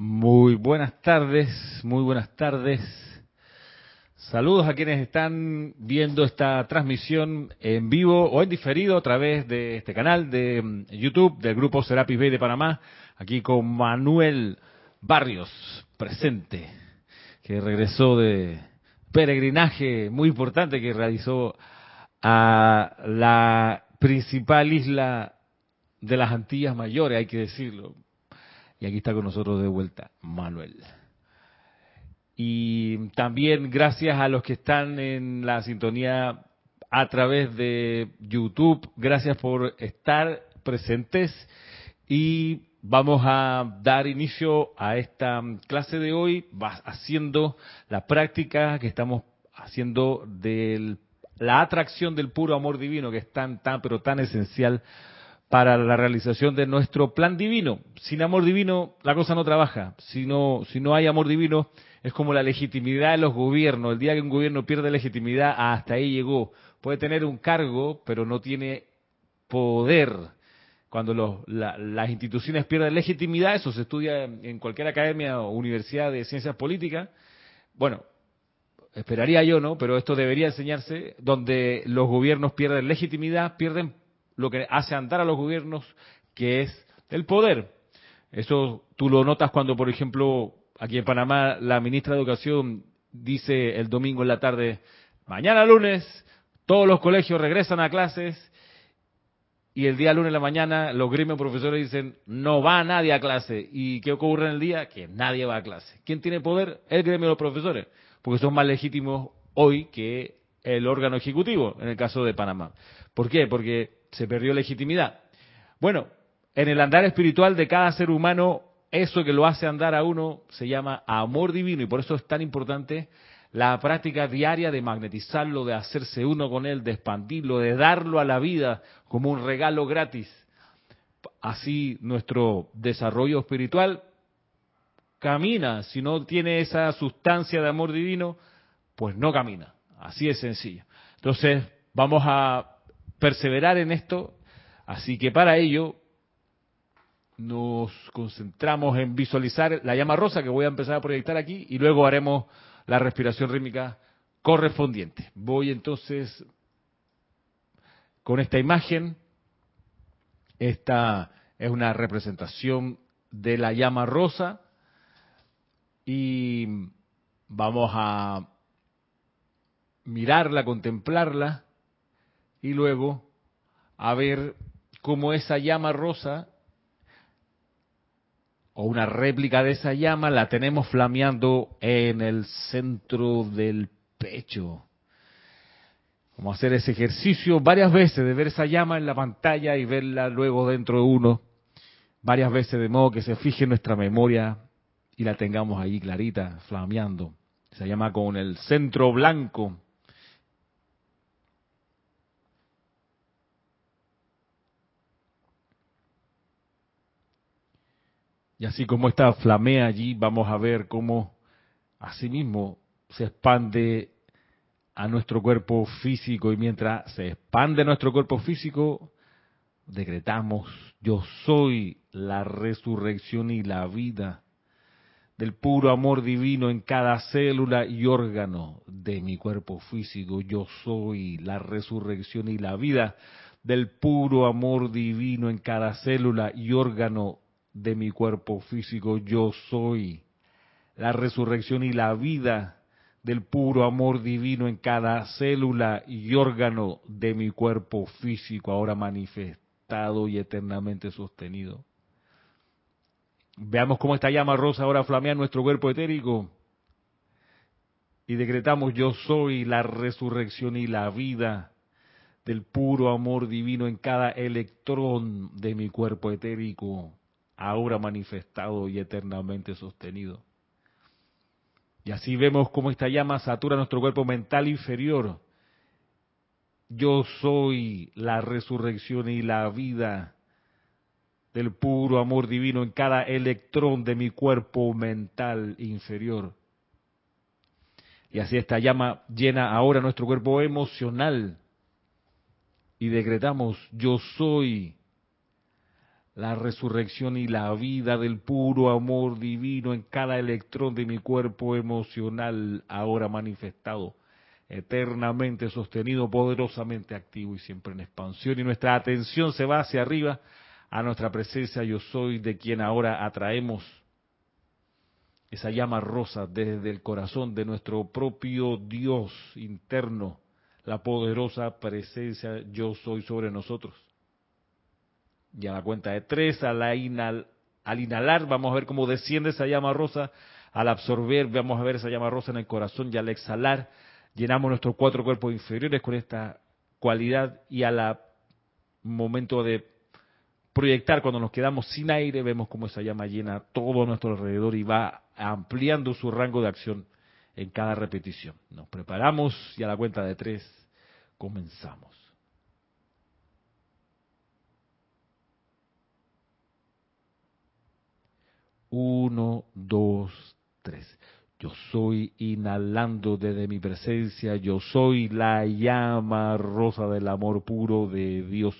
Muy buenas tardes, muy buenas tardes. Saludos a quienes están viendo esta transmisión en vivo o en diferido a través de este canal de mm, YouTube del grupo Serapis Bay de Panamá, aquí con Manuel Barrios, presente, que regresó de peregrinaje muy importante que realizó a la principal isla de las Antillas Mayores, hay que decirlo. Y aquí está con nosotros de vuelta Manuel. Y también gracias a los que están en la sintonía a través de YouTube, gracias por estar presentes y vamos a dar inicio a esta clase de hoy haciendo la práctica que estamos haciendo de la atracción del puro amor divino que es tan tan pero tan esencial para la realización de nuestro plan divino. Sin amor divino la cosa no trabaja. Si no, si no hay amor divino es como la legitimidad de los gobiernos. El día que un gobierno pierde legitimidad, hasta ahí llegó. Puede tener un cargo, pero no tiene poder. Cuando las instituciones pierden legitimidad, eso se estudia en cualquier academia o universidad de ciencias políticas. Bueno, esperaría yo, ¿no? Pero esto debería enseñarse donde los gobiernos pierden legitimidad, pierden lo que hace andar a los gobiernos, que es el poder. Eso tú lo notas cuando, por ejemplo, aquí en Panamá la ministra de Educación dice el domingo en la tarde, mañana lunes todos los colegios regresan a clases y el día lunes en la mañana los gremios profesores dicen no va nadie a clase. ¿Y qué ocurre en el día? Que nadie va a clase. ¿Quién tiene poder? El gremio de los profesores, porque son más legítimos hoy que el órgano ejecutivo, en el caso de Panamá. ¿Por qué? Porque se perdió legitimidad. Bueno, en el andar espiritual de cada ser humano, eso que lo hace andar a uno se llama amor divino y por eso es tan importante la práctica diaria de magnetizarlo, de hacerse uno con él, de expandirlo, de darlo a la vida como un regalo gratis. Así nuestro desarrollo espiritual camina. Si no tiene esa sustancia de amor divino, pues no camina. Así es sencillo. Entonces, vamos a perseverar en esto. Así que para ello nos concentramos en visualizar la llama rosa que voy a empezar a proyectar aquí y luego haremos la respiración rítmica correspondiente. Voy entonces con esta imagen. Esta es una representación de la llama rosa y vamos a mirarla, contemplarla y luego a ver cómo esa llama rosa o una réplica de esa llama la tenemos flameando en el centro del pecho. Vamos a hacer ese ejercicio varias veces de ver esa llama en la pantalla y verla luego dentro de uno, varias veces de modo que se fije en nuestra memoria y la tengamos ahí clarita, flameando. Se llama con el centro blanco Y así como esta flamea allí, vamos a ver cómo asimismo se expande a nuestro cuerpo físico y mientras se expande nuestro cuerpo físico, decretamos, yo soy la resurrección y la vida del puro amor divino en cada célula y órgano de mi cuerpo físico. Yo soy la resurrección y la vida del puro amor divino en cada célula y órgano de mi cuerpo físico. Yo soy la resurrección y la vida del puro amor divino en cada célula y órgano de mi cuerpo físico, ahora manifestado y eternamente sostenido. Veamos cómo esta llama rosa ahora flamea en nuestro cuerpo etérico. Y decretamos, yo soy la resurrección y la vida del puro amor divino en cada electrón de mi cuerpo etérico ahora manifestado y eternamente sostenido. Y así vemos cómo esta llama satura nuestro cuerpo mental inferior. Yo soy la resurrección y la vida del puro amor divino en cada electrón de mi cuerpo mental inferior. Y así esta llama llena ahora nuestro cuerpo emocional. Y decretamos, yo soy la resurrección y la vida del puro amor divino en cada electrón de mi cuerpo emocional ahora manifestado, eternamente sostenido, poderosamente activo y siempre en expansión. Y nuestra atención se va hacia arriba a nuestra presencia yo soy de quien ahora atraemos esa llama rosa desde el corazón de nuestro propio Dios interno, la poderosa presencia yo soy sobre nosotros. Y a la cuenta de tres, al, al inhalar, vamos a ver cómo desciende esa llama rosa. Al absorber, vamos a ver esa llama rosa en el corazón. Y al exhalar, llenamos nuestros cuatro cuerpos inferiores con esta cualidad. Y al momento de proyectar, cuando nos quedamos sin aire, vemos cómo esa llama llena todo nuestro alrededor y va ampliando su rango de acción en cada repetición. Nos preparamos y a la cuenta de tres comenzamos. Uno, dos, tres. Yo soy inhalando desde mi presencia, yo soy la llama rosa del amor puro de Dios.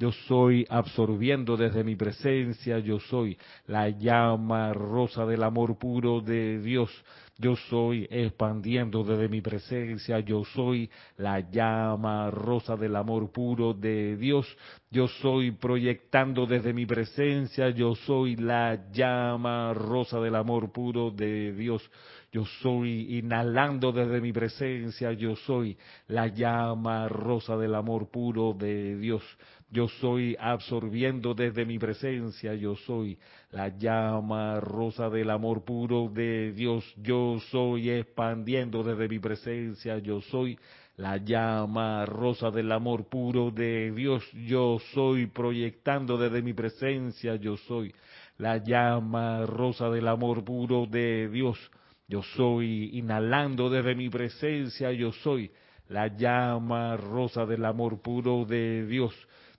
Yo soy absorbiendo desde mi presencia, yo soy la llama rosa del amor puro de Dios. Yo soy expandiendo desde mi presencia, yo soy la llama rosa del amor puro de Dios. Yo soy proyectando desde mi presencia, yo soy la llama rosa del amor puro de Dios. Yo soy inhalando desde mi presencia, yo soy la llama rosa del amor puro de Dios. Yo soy absorbiendo desde mi presencia, yo soy la llama rosa del amor puro de Dios. Yo soy expandiendo desde mi presencia, yo soy la llama rosa del amor puro de Dios. Yo soy proyectando desde mi presencia, yo soy la llama rosa del amor puro de Dios. Yo soy inhalando desde mi presencia, yo soy la llama rosa del amor puro de Dios.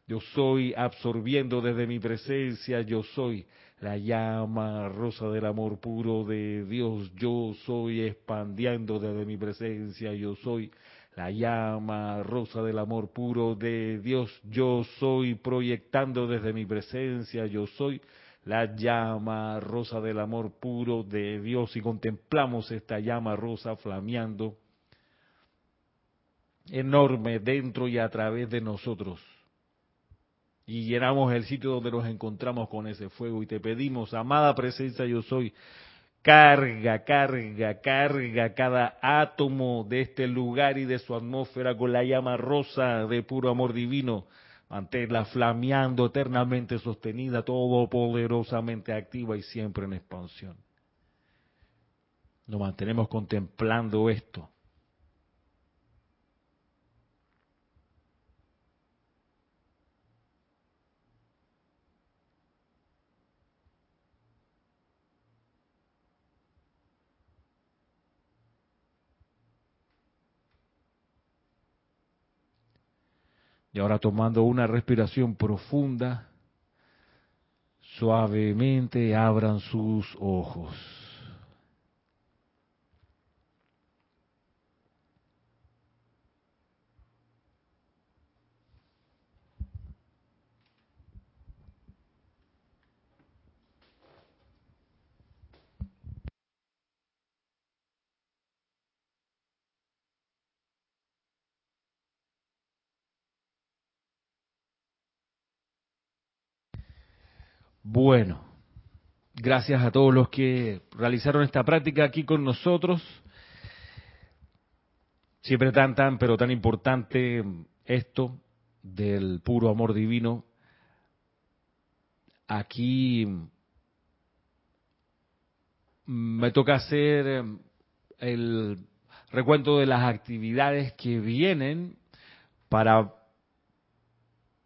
Yo soy absorbiendo desde mi presencia, yo soy la llama rosa del amor puro de Dios. Yo soy expandiendo desde mi presencia, yo soy la llama rosa del amor puro de Dios. Yo soy proyectando desde mi presencia, yo soy la llama rosa del amor puro de Dios y contemplamos esta llama rosa flameando enorme dentro y a través de nosotros y llenamos el sitio donde nos encontramos con ese fuego. Y te pedimos, amada presencia yo soy, carga, carga, carga cada átomo de este lugar y de su atmósfera con la llama rosa de puro amor divino, manténla flameando eternamente sostenida, todopoderosamente activa y siempre en expansión. Nos mantenemos contemplando esto Y ahora tomando una respiración profunda, suavemente abran sus ojos. Bueno, gracias a todos los que realizaron esta práctica aquí con nosotros. Siempre tan, tan, pero tan importante esto del puro amor divino. Aquí me toca hacer el recuento de las actividades que vienen para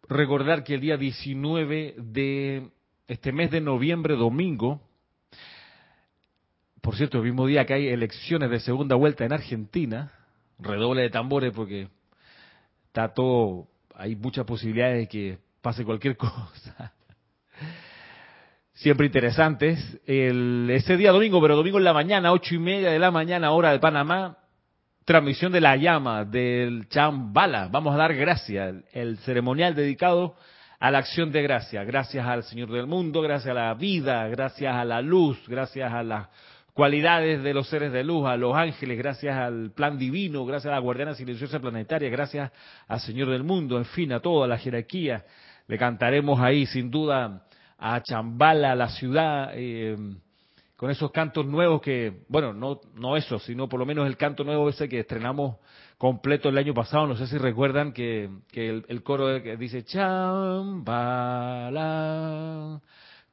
recordar que el día 19 de este mes de noviembre, domingo, por cierto, el mismo día que hay elecciones de segunda vuelta en Argentina, redoble de tambores porque está todo, hay muchas posibilidades de que pase cualquier cosa. Siempre interesantes. El, ese día domingo, pero domingo en la mañana, ocho y media de la mañana, hora de Panamá, transmisión de la llama del Chambala. Vamos a dar gracias. El ceremonial dedicado a la acción de gracia, gracias al Señor del mundo, gracias a la vida, gracias a la luz, gracias a las cualidades de los seres de luz, a los ángeles, gracias al plan divino, gracias a la guardiana silenciosa planetaria, gracias al Señor del mundo, en fin, a toda la jerarquía. Le cantaremos ahí, sin duda, a Chambala, la ciudad, eh, con esos cantos nuevos que, bueno, no, no eso, sino por lo menos el canto nuevo ese que estrenamos completo el año pasado. No sé si recuerdan que, el, coro que dice Chambala,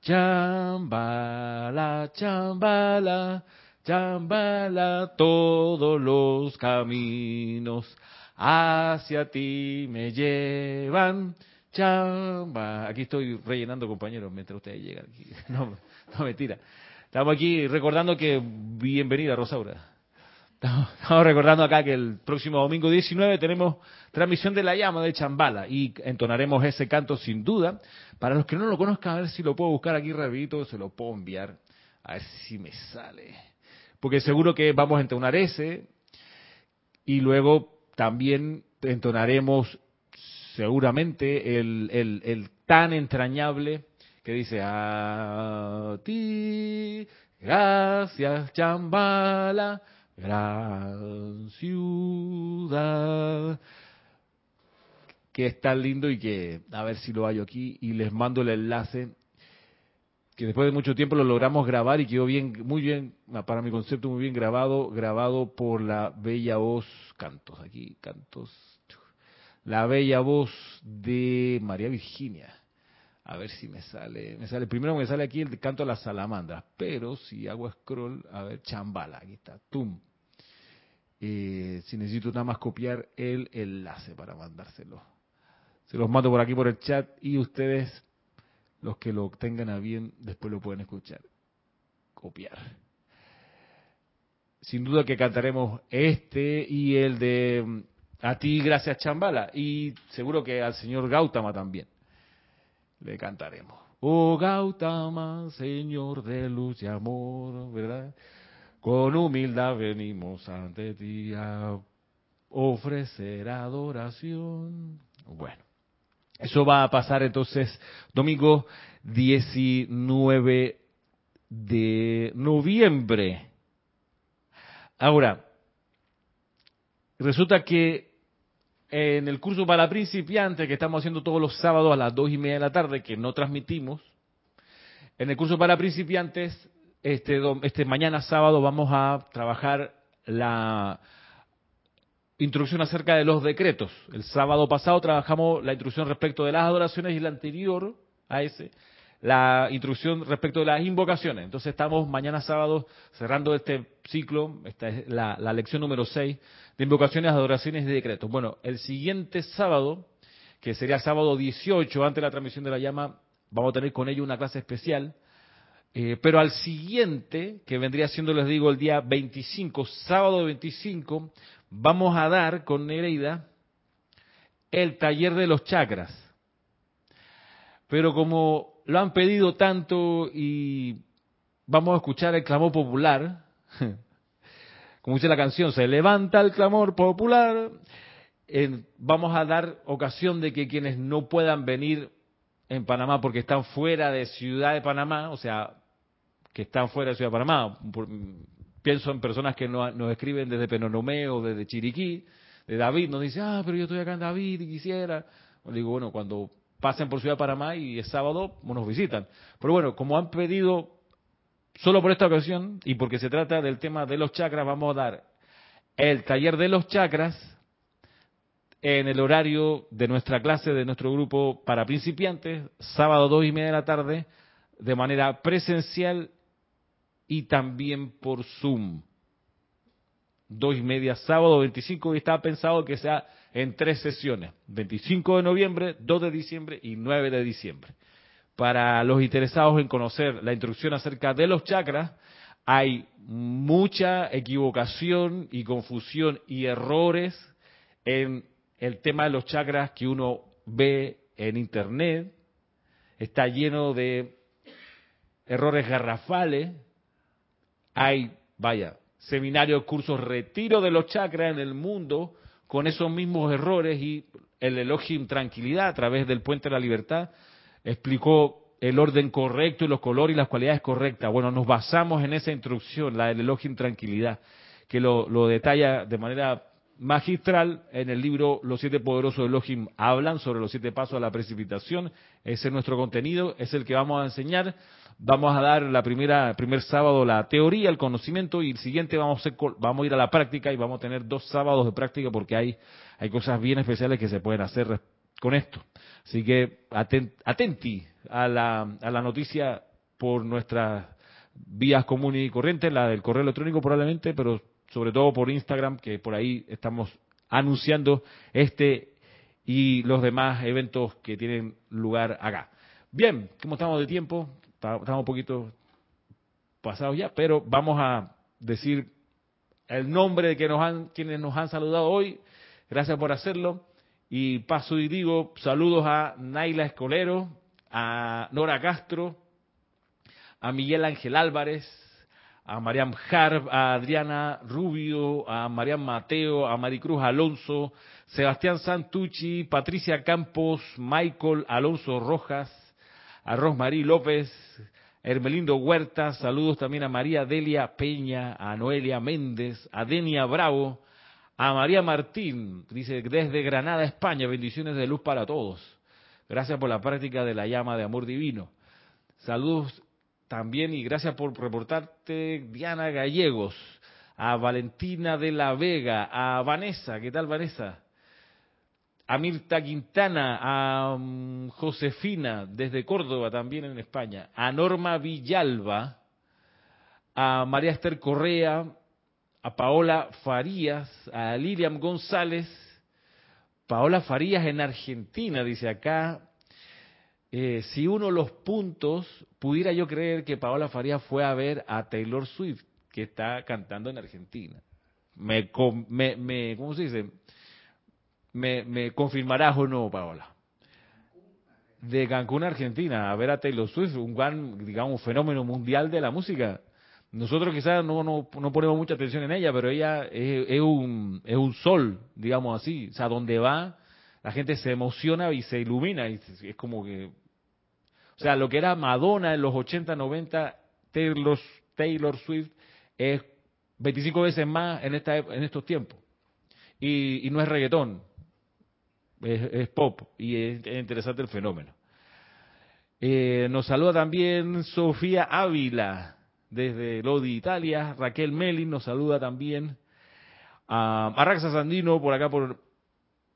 Chambala, Chambala, Chambala, todos los caminos hacia ti me llevan. Chamba. Aquí estoy rellenando, compañeros, mientras ustedes llegan. No, no mentira. Estamos aquí recordando que, bienvenida Rosaura. Estamos recordando acá que el próximo domingo 19 tenemos transmisión de la llama de Chambala y entonaremos ese canto sin duda. Para los que no lo conozcan, a ver si lo puedo buscar aquí rapidito, se lo puedo enviar. A ver si me sale. Porque seguro que vamos a entonar ese y luego también entonaremos seguramente el, el, el tan entrañable que dice, a ti, gracias Chambala, gran ciudad, que es tan lindo y que, a ver si lo hallo aquí, y les mando el enlace, que después de mucho tiempo lo logramos grabar y quedó bien, muy bien, para mi concepto muy bien grabado, grabado por la bella voz, cantos aquí, cantos, la bella voz de María Virginia a ver si me sale. Me sale primero me sale aquí el canto a las salamandras, pero si hago scroll, a ver, chambala, aquí está, tum. Eh, si necesito nada más copiar el enlace para mandárselo. Se los mando por aquí por el chat y ustedes, los que lo tengan a bien, después lo pueden escuchar. Copiar. Sin duda que cantaremos este y el de mm, A ti gracias Chambala y seguro que al señor Gautama también le cantaremos. Oh Gautama, Señor de luz y amor, ¿verdad? Con humildad venimos ante ti a ofrecer adoración. Bueno, eso va a pasar entonces domingo 19 de noviembre. Ahora, resulta que en el curso para principiantes que estamos haciendo todos los sábados a las dos y media de la tarde, que no transmitimos, en el curso para principiantes, este, este mañana sábado vamos a trabajar la introducción acerca de los decretos. El sábado pasado trabajamos la introducción respecto de las adoraciones y el anterior a ese, la introducción respecto de las invocaciones. Entonces estamos mañana sábado cerrando este ciclo, esta es la, la lección número 6 de invocaciones, adoraciones y decretos. Bueno, el siguiente sábado, que sería sábado 18, antes de la transmisión de la llama, vamos a tener con ello una clase especial. Eh, pero al siguiente, que vendría siendo, les digo, el día 25, sábado 25, vamos a dar con Nereida el taller de los chakras. Pero como lo han pedido tanto y vamos a escuchar el clamor popular, como dice la canción, se levanta el clamor popular, vamos a dar ocasión de que quienes no puedan venir en Panamá porque están fuera de Ciudad de Panamá, o sea, que están fuera de Ciudad de Panamá, pienso en personas que nos, escriben desde Penonomé o desde Chiriquí, de David, nos dice, ah, pero yo estoy acá en David y quisiera. Le digo, bueno, cuando pasen por Ciudad de Panamá y es sábado, nos visitan. Pero bueno, como han pedido Solo por esta ocasión y porque se trata del tema de los chakras, vamos a dar el taller de los chakras en el horario de nuestra clase, de nuestro grupo para principiantes, sábado dos y media de la tarde, de manera presencial y también por Zoom. Dos y media sábado 25 y está pensado que sea en tres sesiones, 25 de noviembre, 2 de diciembre y 9 de diciembre para los interesados en conocer la introducción acerca de los chakras, hay mucha equivocación y confusión y errores en el tema de los chakras que uno ve en internet. Está lleno de errores garrafales. Hay, vaya, seminarios, cursos, retiro de los chakras en el mundo con esos mismos errores y el Elohim Tranquilidad a través del Puente de la Libertad, explicó el orden correcto y los colores y las cualidades correctas. Bueno, nos basamos en esa instrucción, la del Elohim Tranquilidad, que lo, detalla de manera magistral en el libro Los siete poderosos Elohim hablan sobre los siete pasos a la precipitación. Ese es nuestro contenido, es el que vamos a enseñar. Vamos a dar la primera primer sábado la teoría, el conocimiento y el siguiente vamos a, vamos a ir a la práctica y vamos a tener dos sábados de práctica porque hay hay cosas bien especiales que se pueden hacer con esto. Así que atenti a la, a la noticia por nuestras vías comunes y corrientes, la del correo electrónico probablemente, pero sobre todo por Instagram, que por ahí estamos anunciando este y los demás eventos que tienen lugar acá. Bien, como estamos de tiempo, estamos un poquito pasados ya, pero vamos a decir el nombre de que nos han, quienes nos han saludado hoy. Gracias por hacerlo. Y paso y digo saludos a Naila Escolero, a Nora Castro, a Miguel Ángel Álvarez, a Mariam Harb, a Adriana Rubio, a Mariam Mateo, a Maricruz Alonso, Sebastián Santucci, Patricia Campos, Michael Alonso Rojas, a Rosmarí López, Hermelindo Huerta, saludos también a María Delia Peña, a Noelia Méndez, a Denia Bravo, a María Martín, dice desde Granada, España, bendiciones de luz para todos. Gracias por la práctica de la llama de amor divino. Saludos también y gracias por reportarte, Diana Gallegos, a Valentina de la Vega, a Vanessa, ¿qué tal Vanessa? A Mirta Quintana, a mm, Josefina desde Córdoba también en España, a Norma Villalba, a María Esther Correa, a Paola Farías, a Lilian González, Paola Farías en Argentina, dice acá, eh, si uno los puntos, pudiera yo creer que Paola Farías fue a ver a Taylor Swift, que está cantando en Argentina. Me, me, me ¿cómo se dice? Me, me confirmarás o no, Paola. De Cancún, Argentina, a ver a Taylor Swift, un gran, digamos, fenómeno mundial de la música. Nosotros quizás no, no, no ponemos mucha atención en ella, pero ella es, es, un, es un sol, digamos así. O sea, donde va, la gente se emociona y se ilumina. Y es como que o sea, lo que era Madonna en los 80, 90, Taylor, Taylor Swift es 25 veces más en, esta, en estos tiempos. Y, no es reggaetón, es, pop y es, interesante el fenómeno. Eh, nos saluda también Sofía Ávila desde Lodi, Italia. Raquel Melin nos saluda también. a Arraxa Sandino por acá por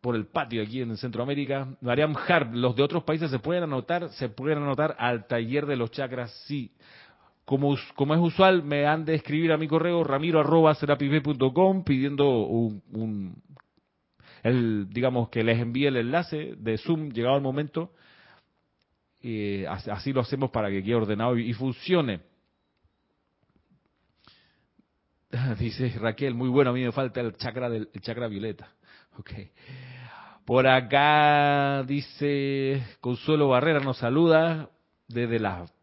por el patio aquí en Centroamérica. Mariam Harp, los de otros países se pueden anotar, se pueden anotar al taller de los chakras, sí. Como, como es usual, me han de escribir a mi correo ramiro arroba pidiendo un, el, digamos que les envíe el enlace de Zoom llegado el momento. así lo hacemos para que quede ordenado y, funcione. Dice Raquel, muy bueno, a mí me falta el chakra del el chakra violeta. Okay. Por acá dice Consuelo Barrera nos saluda desde Las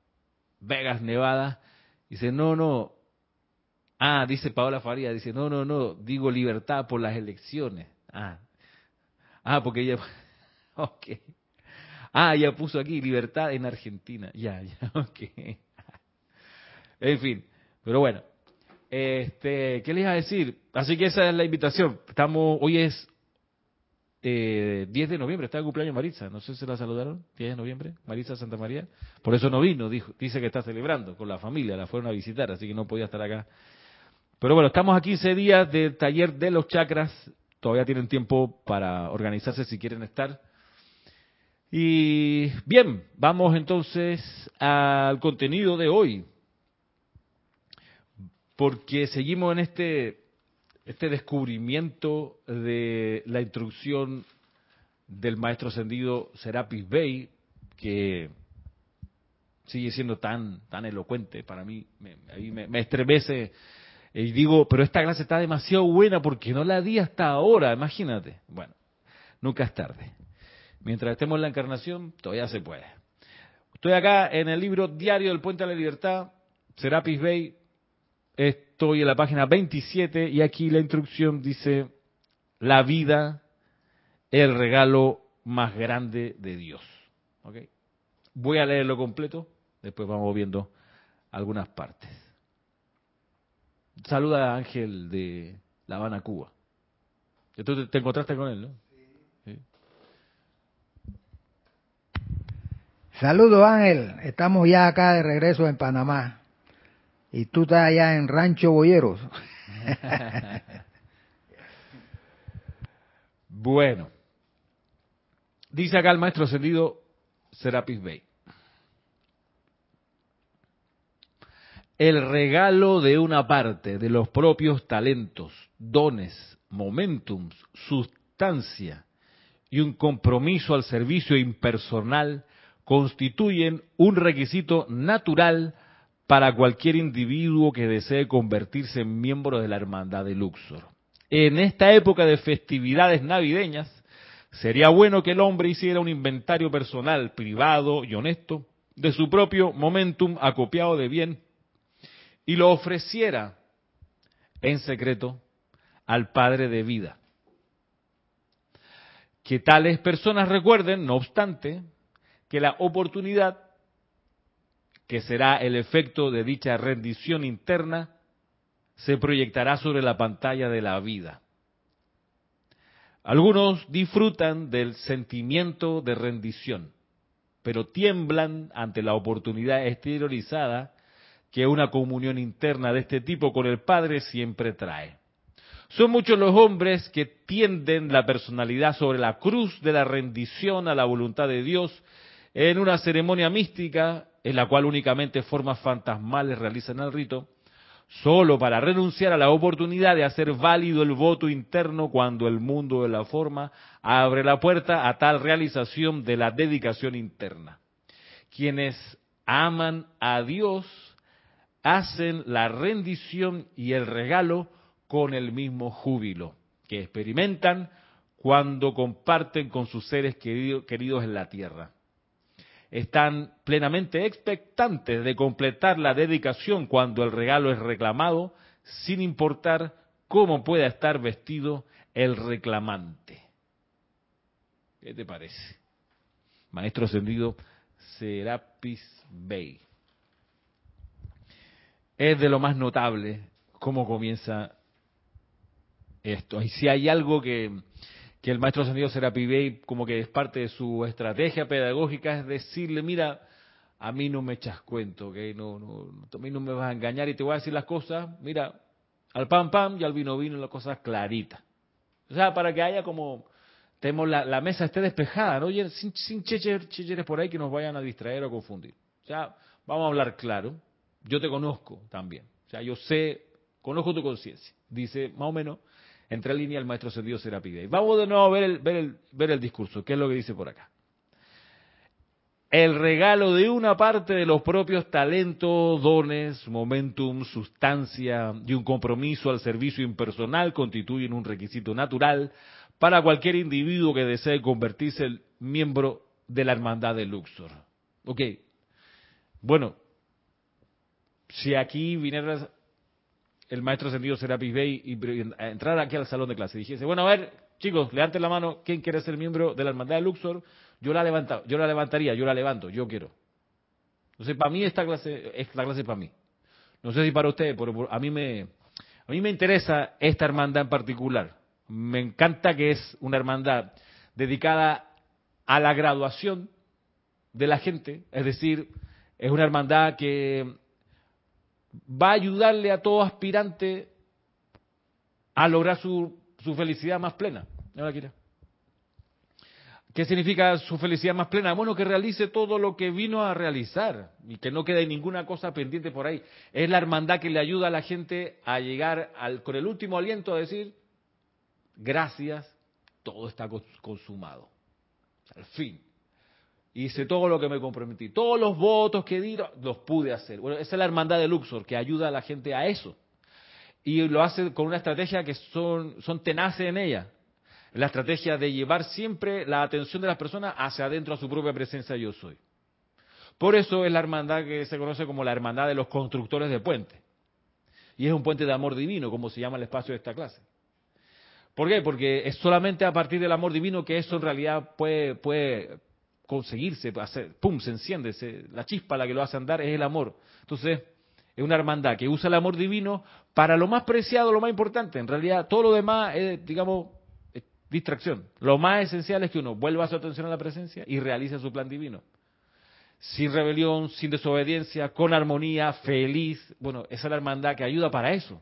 Vegas, Nevada. Dice, no, no. Ah, dice Paola Faría, dice, no, no, no, digo libertad por las elecciones. Ah, ah porque ella... Ok. Ah, ya puso aquí libertad en Argentina. Ya, ya, ok. En fin, pero bueno. Este, ¿qué les iba a decir? Así que esa es la invitación. Estamos, hoy es eh, 10 de noviembre, está el cumpleaños Marisa, no sé si la saludaron, 10 de noviembre, Marisa Santa María, por eso no vino, dijo, dice que está celebrando con la familia, la fueron a visitar, así que no podía estar acá. Pero bueno, estamos a 15 días del taller de los chakras, todavía tienen tiempo para organizarse si quieren estar. Y bien, vamos entonces al contenido de hoy, porque seguimos en este este descubrimiento de la instrucción del maestro ascendido Serapis Bey, que sigue siendo tan, tan elocuente para mí, me, me, me, estremece y digo, pero esta clase está demasiado buena porque no la di hasta ahora, imagínate. Bueno, nunca es tarde. Mientras estemos en la encarnación, todavía se puede. Estoy acá en el libro Diario del Puente a la Libertad, Serapis Bey, Estoy en la página 27 y aquí la instrucción dice, la vida el regalo más grande de Dios. ¿Okay? Voy a leerlo completo, después vamos viendo algunas partes. Saluda a Ángel de La Habana, Cuba. Tú te encontraste con él, ¿no? Sí. Saludos Ángel, estamos ya acá de regreso en Panamá. Y tú estás allá en Rancho Boyeros. bueno, dice acá el maestro ascendido Serapis Bey. El regalo de una parte de los propios talentos, dones, momentums, sustancia y un compromiso al servicio impersonal constituyen un requisito natural para cualquier individuo que desee convertirse en miembro de la hermandad de Luxor. En esta época de festividades navideñas, sería bueno que el hombre hiciera un inventario personal, privado y honesto de su propio momentum acopiado de bien y lo ofreciera en secreto al Padre de vida. Que tales personas recuerden, no obstante, que la oportunidad, que será el efecto de dicha rendición interna, se proyectará sobre la pantalla de la vida. Algunos disfrutan del sentimiento de rendición, pero tiemblan ante la oportunidad exteriorizada que una comunión interna de este tipo con el Padre siempre trae. Son muchos los hombres que tienden la personalidad sobre la cruz de la rendición a la voluntad de Dios en una ceremonia mística en la cual únicamente formas fantasmales realizan el rito, solo para renunciar a la oportunidad de hacer válido el voto interno cuando el mundo de la forma abre la puerta a tal realización de la dedicación interna. Quienes aman a Dios hacen la rendición y el regalo con el mismo júbilo que experimentan cuando comparten con sus seres queridos en la tierra están plenamente expectantes de completar la dedicación cuando el regalo es reclamado, sin importar cómo pueda estar vestido el reclamante. ¿Qué te parece? Maestro ascendido Serapis Bey. Es de lo más notable cómo comienza esto. Y si hay algo que, que el maestro ascendido Serapi Bey como que es parte de su estrategia pedagógica es decirle, mira, a mí no me echas cuento, que no, no, a mí no me vas a engañar y te voy a decir las cosas, mira, al pan pan y al vino vino las cosas claritas. O sea, para que haya como, tenemos la, mesa esté despejada, ¿no? sin, sin checheres por ahí que nos vayan a distraer o confundir. O sea, vamos a hablar claro. Yo te conozco también. O sea, yo sé, conozco tu conciencia. Dice, más o menos, entre línea el maestro ascendido Serapide. Vamos de nuevo a ver el, ver, el, ver el discurso. ¿Qué es lo que dice por acá? El regalo de una parte de los propios talentos, dones, momentum, sustancia y un compromiso al servicio impersonal constituyen un requisito natural para cualquier individuo que desee convertirse en miembro de la hermandad de Luxor. Ok. Bueno, si aquí viniera el maestro ascendido Serapis Bey y entrar aquí al salón de clase. Dijese, bueno, a ver, chicos, levanten la mano, ¿quién quiere ser miembro de la hermandad de Luxor? Yo la levanta, yo la levantaría, yo la levanto, yo quiero. Entonces, para mí esta clase es la clase para mí. No sé si para ustedes, pero a mí me a mí me interesa esta hermandad en particular. Me encanta que es una hermandad dedicada a la graduación de la gente, es decir, es una hermandad que va a ayudarle a todo aspirante a lograr su, su felicidad más plena. ¿Qué significa su felicidad más plena? Bueno, que realice todo lo que vino a realizar y que no quede ninguna cosa pendiente por ahí. Es la hermandad que le ayuda a la gente a llegar al, con el último aliento a decir, gracias, todo está consumado. Al fin hice todo lo que me comprometí. Todos los votos que di los pude hacer. Bueno, esa es la hermandad de Luxor que ayuda a la gente a eso. Y lo hace con una estrategia que son, son tenaces en ella. La estrategia de llevar siempre la atención de las personas hacia adentro a su propia presencia yo soy. Por eso es la hermandad que se conoce como la hermandad de los constructores de puentes. Y es un puente de amor divino, como se llama el espacio de esta clase. ¿Por qué? Porque es solamente a partir del amor divino que eso en realidad puede, puede conseguirse, hacer, pum, se enciende, la chispa la que lo hace andar es el amor. Entonces, es una hermandad que usa el amor divino para lo más preciado, lo más importante. En realidad, todo lo demás es, digamos, distracción. Lo más esencial es que uno vuelva su atención a la presencia y realice su plan divino. Sin rebelión, sin desobediencia, con armonía, feliz. Bueno, esa es la hermandad que ayuda para eso.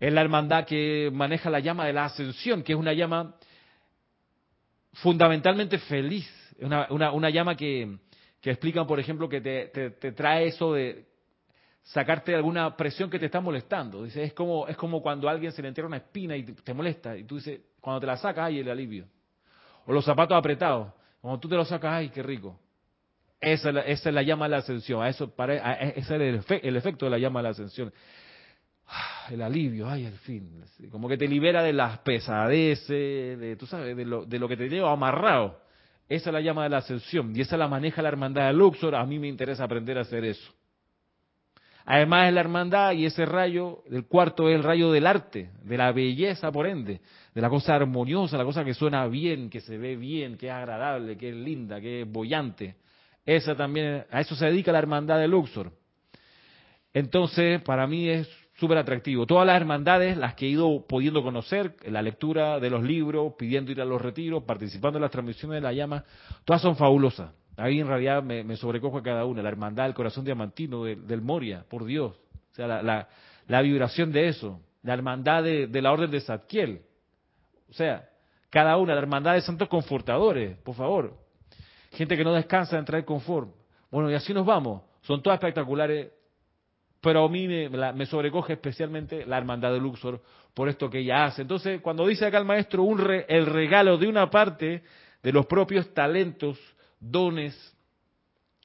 Es la hermandad que maneja la llama de la ascensión, que es una llama fundamentalmente feliz. Una, una, llama que, que explican, por ejemplo, que te, trae eso de sacarte alguna presión que te está molestando. Dice, es como, es como cuando a alguien se le entierra una espina y te, molesta. Y tú dices, cuando te la sacas, ay, el alivio. O los zapatos apretados. Cuando tú te los sacas, ay, qué rico. Esa es la, esa es la llama de la ascensión. A eso, para, ese es el, el efecto de la llama de la ascensión. Ah, el alivio, ay, el fin. Como que te libera de las pesadeces, de, tú sabes, de lo, de lo que te lleva amarrado. Esa es la llama de la ascensión y esa la maneja la hermandad de Luxor. A mí me interesa aprender a hacer eso. Además es la hermandad y ese rayo, el cuarto es el rayo del arte, de la belleza por ende, de la cosa armoniosa, la cosa que suena bien, que se ve bien, que es agradable, que es linda, que es bollante. Esa también, a eso se dedica la hermandad de Luxor. Entonces, para mí es súper atractivo. Todas las hermandades, las que he ido pudiendo conocer, la lectura de los libros, pidiendo ir a los retiros, participando en las transmisiones de la llama, todas son fabulosas. Ahí en realidad me, me sobrecojo a cada una. La hermandad del corazón diamantino del Moria, por Dios. O sea, la, vibración de eso. La hermandad de, de, la orden de Zadkiel. O sea, cada una. La hermandad de santos confortadores, por favor. Gente que no descansa en traer confort. Bueno, y así nos vamos. Son todas espectaculares pero a mí me, sobrecoge especialmente la hermandad de Luxor por esto que ella hace. Entonces, cuando dice acá el maestro un el regalo de una parte de los propios talentos, dones,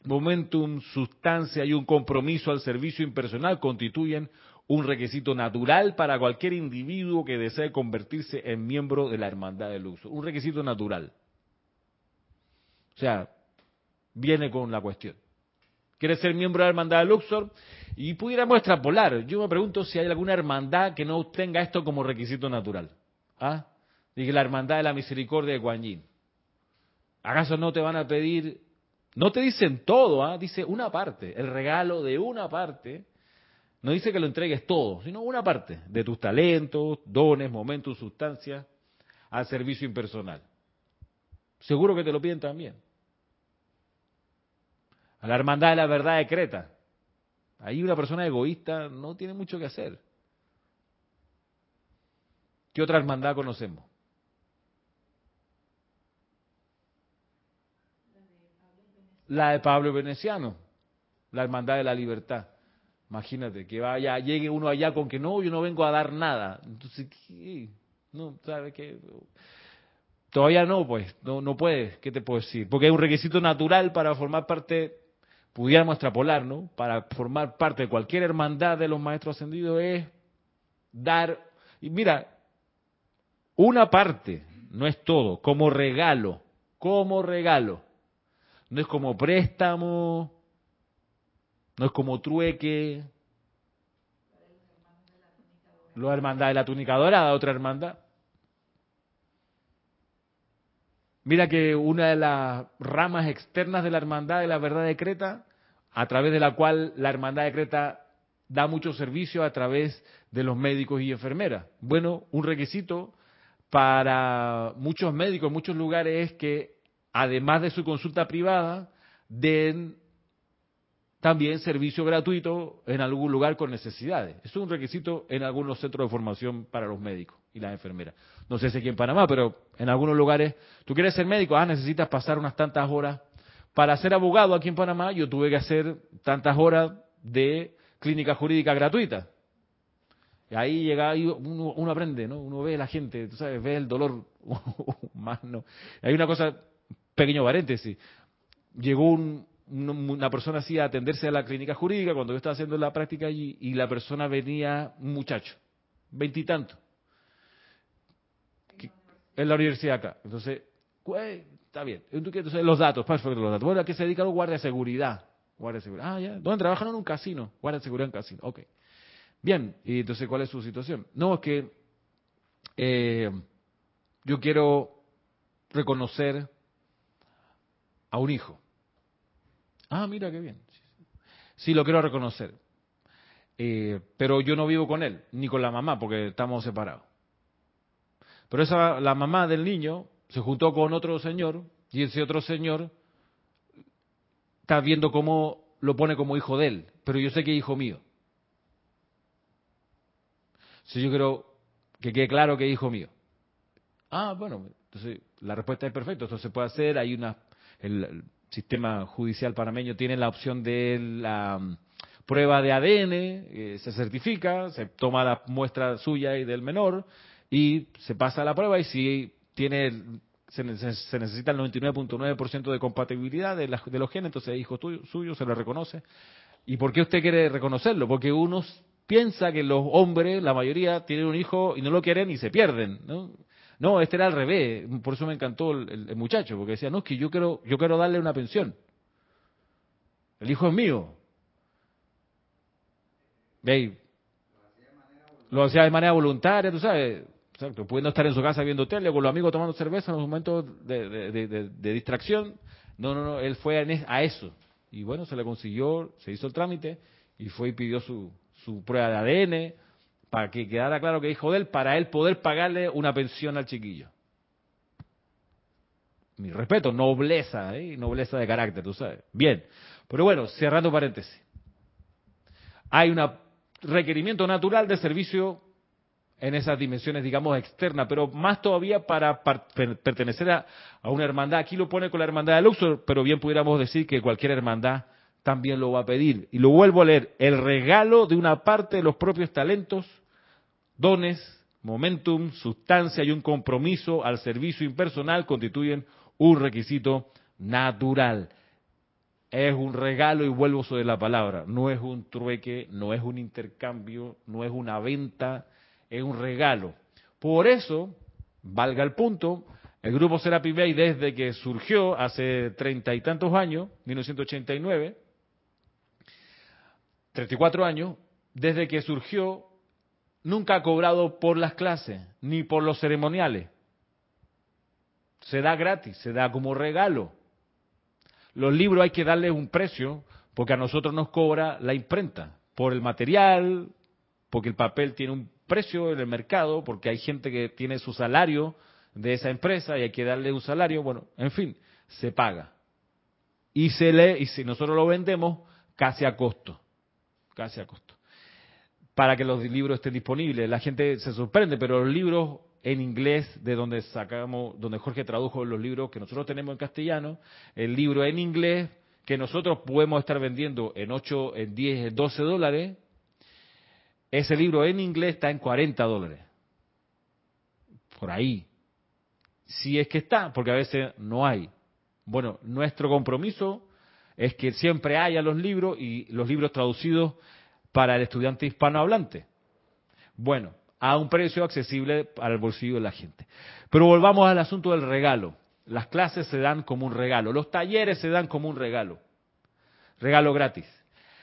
momentum, sustancia y un compromiso al servicio impersonal constituyen un requisito natural para cualquier individuo que desee convertirse en miembro de la hermandad de Luxor. Un requisito natural. O sea, viene con la cuestión. ¿Quieres ser miembro de la hermandad de Luxor? Y pudiéramos extrapolar. Yo me pregunto si hay alguna hermandad que no tenga esto como requisito natural. ¿Ah? Dije la hermandad de la misericordia de Guan ¿Acaso no te van a pedir, no te dicen todo, ¿ah? dice una parte, el regalo de una parte, no dice que lo entregues todo, sino una parte de tus talentos, dones, momentos, sustancias, al servicio impersonal. Seguro que te lo piden también. A la hermandad de la verdad de Creta. Ahí una persona egoísta no tiene mucho que hacer. ¿Qué otra hermandad conocemos? La de Pablo Veneciano, la hermandad de la libertad. Imagínate que vaya, llegue uno allá con que no, yo no vengo a dar nada. Entonces, ¿qué? No, ¿sabe qué? Todavía no, pues, no, no puedes, ¿qué te puedo decir? Porque hay un requisito natural para formar parte pudiéramos extrapolar, ¿no? Para formar parte de cualquier hermandad de los maestros ascendidos es dar, y mira, una parte, no es todo, como regalo, como regalo. No es como préstamo, no es como trueque. La hermandad de la túnica dorada, otra hermandad. Mira que una de las ramas externas de la hermandad de la verdad de Creta a través de la cual la Hermandad de Creta da mucho servicio a través de los médicos y enfermeras. Bueno, un requisito para muchos médicos en muchos lugares es que, además de su consulta privada, den también servicio gratuito en algún lugar con necesidades. Es un requisito en algunos centros de formación para los médicos y las enfermeras. No sé si aquí en Panamá, pero en algunos lugares, tú quieres ser médico, ah, necesitas pasar unas tantas horas para ser abogado aquí en Panamá yo tuve que hacer tantas horas de clínica jurídica gratuita. Y ahí llega, uno, uno, aprende, ¿no? Uno ve a la gente, tú sabes, ve el dolor humano. Hay una cosa, pequeño paréntesis. Llegó una persona así a atenderse a la clínica jurídica cuando yo estaba haciendo la práctica allí y la persona venía, un muchacho, veintitantos, en la universidad acá. Entonces, Está bien. Entonces, los datos, perfecto, los datos. Bueno, ¿a qué se dedica? Guardia de seguridad. Guardia de seguridad. Ah, ya. ¿Dónde trabajan? En un casino. Guardia de seguridad en casino. Ok. Bien. Y entonces, ¿cuál es su situación? No, es que eh, yo quiero reconocer a un hijo. Ah, mira qué bien. Sí, lo quiero reconocer. Eh, pero yo no vivo con él, ni con la mamá, porque estamos separados. Pero esa, la mamá del niño se juntó con otro señor y ese otro señor está viendo cómo lo pone como hijo de él, pero yo sé que es hijo mío. Si yo quiero que quede claro que es hijo mío. Ah, bueno, entonces la respuesta es perfecta, esto se puede hacer, hay una el, sistema judicial panameño tiene la opción de la um, prueba de ADN, eh, se certifica, se toma la muestra suya y del menor y se pasa la prueba y si tiene se, necesita el 99.9% de compatibilidad de, de, los genes, entonces es hijo tuyo, suyo, se le reconoce. ¿Y por qué usted quiere reconocerlo? Porque uno piensa que los hombres, la mayoría, tienen un hijo y no lo quieren y se pierden, ¿no? No, este era al revés, por eso me encantó el, muchacho, porque decía, no, es que yo quiero, yo quiero darle una pensión. El hijo es mío. Lo hacía de manera voluntaria, tú sabes, exacto, pudiendo estar en su casa viendo tele, con los amigos tomando cerveza en los momentos de, distracción. No, no, no, él fue a eso. Y bueno, se le consiguió, se hizo el trámite y fue y pidió su, su prueba de ADN, para que quedara claro que hijo de él, para él poder pagarle una pensión al chiquillo. Mi respeto, nobleza, ¿eh? nobleza de carácter, tú sabes. Bien, pero bueno, cerrando paréntesis. Hay un requerimiento natural de servicio en esas dimensiones, digamos, externas, pero más todavía para, pertenecer a, a, una hermandad. Aquí lo pone con la hermandad de Luxor, pero bien pudiéramos decir que cualquier hermandad también lo va a pedir. Y lo vuelvo a leer, el regalo de una parte de los propios talentos, dones, momentum, sustancia y un compromiso al servicio impersonal constituyen un requisito natural. Es un regalo y vuelvo sobre la palabra. No es un trueque, no es un intercambio, no es una venta, es un regalo. Por eso, valga el punto, el grupo Serapi Bay desde que surgió hace treinta y tantos años, 1989, 34 años, desde que surgió, nunca ha cobrado por las clases, ni por los ceremoniales. Se da gratis, se da como regalo. Los libros hay que darles un precio, porque a nosotros nos cobra la imprenta, por el material, porque el papel tiene un precio en el mercado, porque hay gente que tiene su salario de esa empresa y hay que darle un salario, bueno, en fin, se paga. Y se lee, y si nosotros lo vendemos, casi a costo casi a costo, para que los libros estén disponibles. La gente se sorprende, pero los libros en inglés, de donde sacamos, donde Jorge tradujo los libros que nosotros tenemos en castellano, el libro en inglés que nosotros podemos estar vendiendo en 8, en 10, en 12 dólares, ese libro en inglés está en 40 dólares. Por ahí. Si es que está, porque a veces no hay. Bueno, nuestro compromiso es que siempre haya los libros y los libros traducidos para el estudiante hispanohablante. Bueno, a un precio accesible para el bolsillo de la gente. Pero volvamos al asunto del regalo. Las clases se dan como un regalo, los talleres se dan como un regalo, regalo gratis.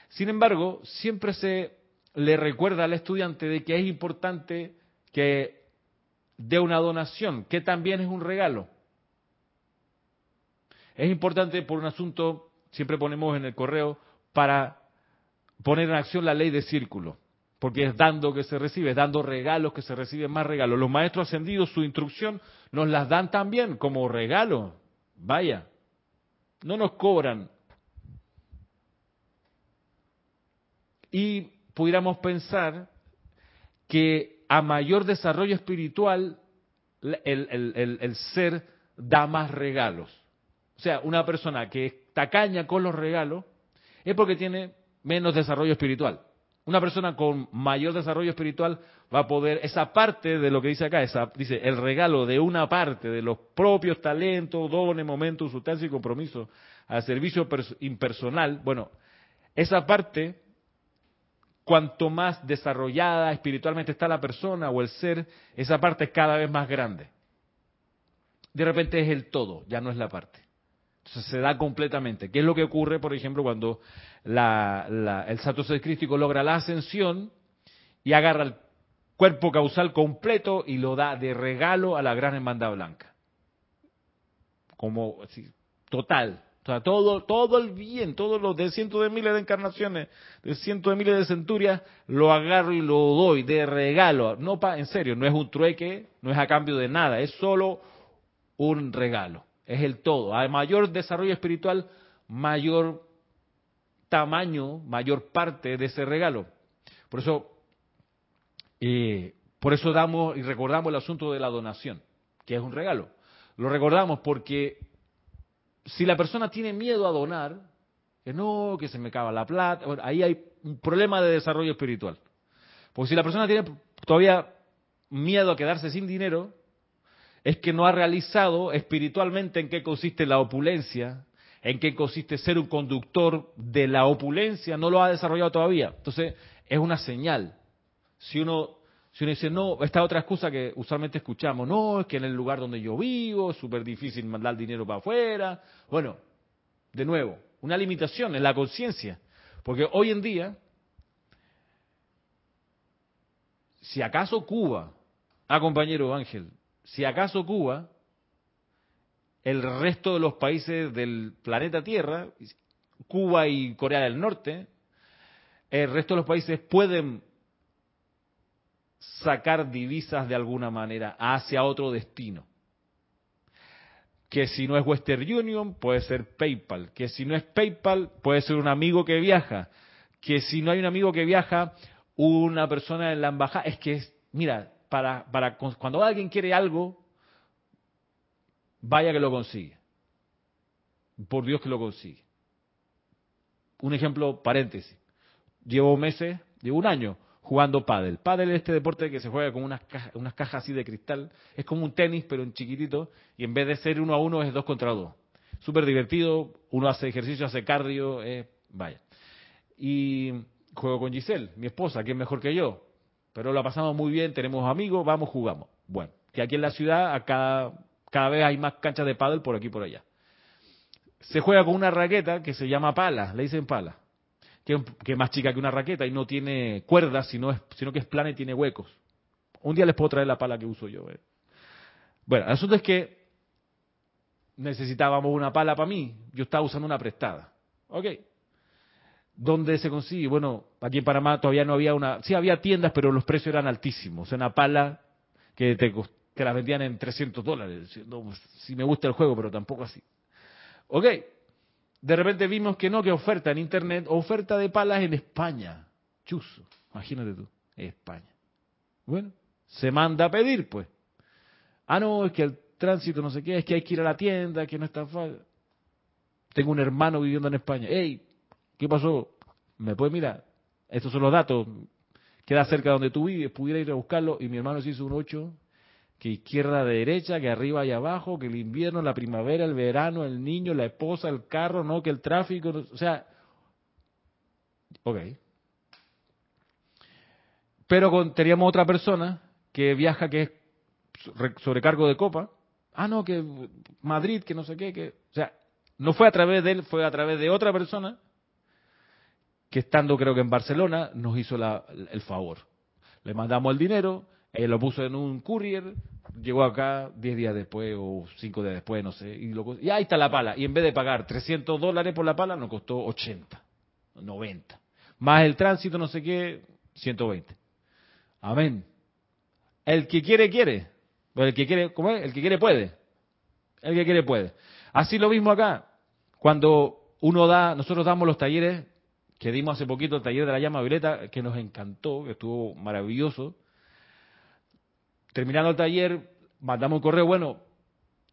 Sin embargo, siempre se le recuerda al estudiante de que es importante que dé una donación, que también es un regalo. Es importante por un asunto siempre ponemos en el correo para poner en acción la ley de círculo, porque es dando que se recibe, es dando regalos que se reciben más regalos. Los maestros ascendidos, su instrucción, nos las dan también como regalo. Vaya, no nos cobran. Y pudiéramos pensar que a mayor desarrollo espiritual, el, el ser da más regalos. O sea, una persona que tacaña con los regalos, es porque tiene menos desarrollo espiritual. Una persona con mayor desarrollo espiritual va a poder, esa parte de lo que dice acá, esa, dice, el regalo de una parte de los propios talentos, dones, momentos, sustancia y compromiso al servicio impersonal, bueno, esa parte, cuanto más desarrollada espiritualmente está la persona o el ser, esa parte es cada vez más grande. De repente es el todo, ya no es la parte se da completamente. ¿Qué es lo que ocurre, por ejemplo, cuando el Santo Ser Crístico logra la ascensión y agarra cuerpo causal completo y lo da de regalo a la gran hermandad blanca. Como total. O sea, todo, todo el bien, todos los de cientos de miles de encarnaciones, de cientos de miles de centurias, lo agarro y lo doy de regalo. No pa, en serio, no es un trueque, no es a cambio de nada, es solo un regalo. Es el todo. A mayor desarrollo espiritual, mayor tamaño, mayor parte de ese regalo. Por eso, eh, por eso damos y recordamos el asunto de la donación, que es un regalo. Lo recordamos porque si la persona tiene miedo a donar, que no, que se me acaba la plata, ahí hay un problema de desarrollo espiritual. Porque si la persona tiene todavía miedo a quedarse sin dinero, es que no ha realizado espiritualmente en qué consiste la opulencia, en qué consiste ser un conductor de la opulencia, no lo ha desarrollado todavía. Entonces, es una señal. Si uno si uno dice, no, esta otra excusa que usualmente escuchamos, no, es que en el lugar donde yo vivo es súper difícil mandar dinero para afuera. Bueno, de nuevo, una limitación en la conciencia. Porque hoy en día, si acaso Cuba, ah compañero Ángel, si acaso Cuba, el resto de los países del planeta Tierra, Cuba y Corea del Norte, el resto de los países pueden sacar divisas de alguna manera hacia otro destino. Que si no es Western Union, puede ser PayPal. Que si no es PayPal, puede ser un amigo que viaja. Que si no hay un amigo que viaja, una persona en la embajada. Es que, mira, para, para cuando alguien quiere algo, vaya que lo consigue. Por Dios que lo consigue. Un ejemplo, paréntesis. Llevo meses, llevo un año jugando pádel. Pádel es este deporte que se juega con unas cajas, unas cajas así de cristal. Es como un tenis, pero en chiquitito. Y en vez de ser uno a uno, es dos contra dos. Súper divertido. Uno hace ejercicio, hace cardio. Eh, vaya. Y juego con Giselle, mi esposa, que es mejor que yo. Pero la pasamos muy bien, tenemos amigos, vamos, jugamos. Bueno, que aquí en la ciudad cada, cada vez hay más canchas de pádel por aquí y por allá. Se juega con una raqueta que se llama pala, le dicen pala que, es más chica que una raqueta y no tiene cuerdas, sino, sino que es plana y tiene huecos. Un día les puedo traer la pala que uso yo. Eh. Bueno, el asunto es que necesitábamos una pala para mí. Yo estaba usando una prestada. Ok. ¿Dónde se consigue? Bueno, aquí en Panamá todavía no había una... Sí, había tiendas, pero los precios eran altísimos. Una pala que te, que la vendían en 300 dólares. Pues, si me gusta el juego, pero tampoco así. Ok, de repente vimos que no, que oferta en Internet, oferta de palas en España. Chuzo, imagínate tú, España. Bueno, se manda a pedir, pues. Ah, no, es que el tránsito no sé qué, es que hay que ir a la tienda, que no está fácil. Tengo un hermano viviendo en España. Ey, ¿qué pasó? ¿Me puede mirar? Estos son los datos. Queda cerca de donde tú vives, pudiera ir a buscarlo. Y mi hermano se hizo un 8 que izquierda, derecha, que arriba y abajo, que el invierno, la primavera, el verano, el niño, la esposa, el carro, no, que el tráfico, o sea, ok. Pero teníamos otra persona que viaja que es sobrecargo de copa. Ah, no, que Madrid, que no sé qué, que, o sea, no fue a través de él, fue a través de otra persona que estando creo que en Barcelona nos hizo el favor. Le mandamos el dinero, él lo puso en un courier, llegó acá 10 días después o 5 días después, no sé, y, lo, y ahí está la pala. Y en vez de pagar 300 dólares por la pala, nos costó 80, 90. Más el tránsito, no sé qué, 120. Amén. El que quiere, quiere. El que quiere, ¿cómo es? El que quiere, puede. El que quiere, puede. Así lo mismo acá. Cuando uno da, nosotros damos los talleres que dimos hace poquito, el taller de la llama violeta, que nos encantó, que estuvo maravilloso terminando el taller, mandamos un correo, bueno,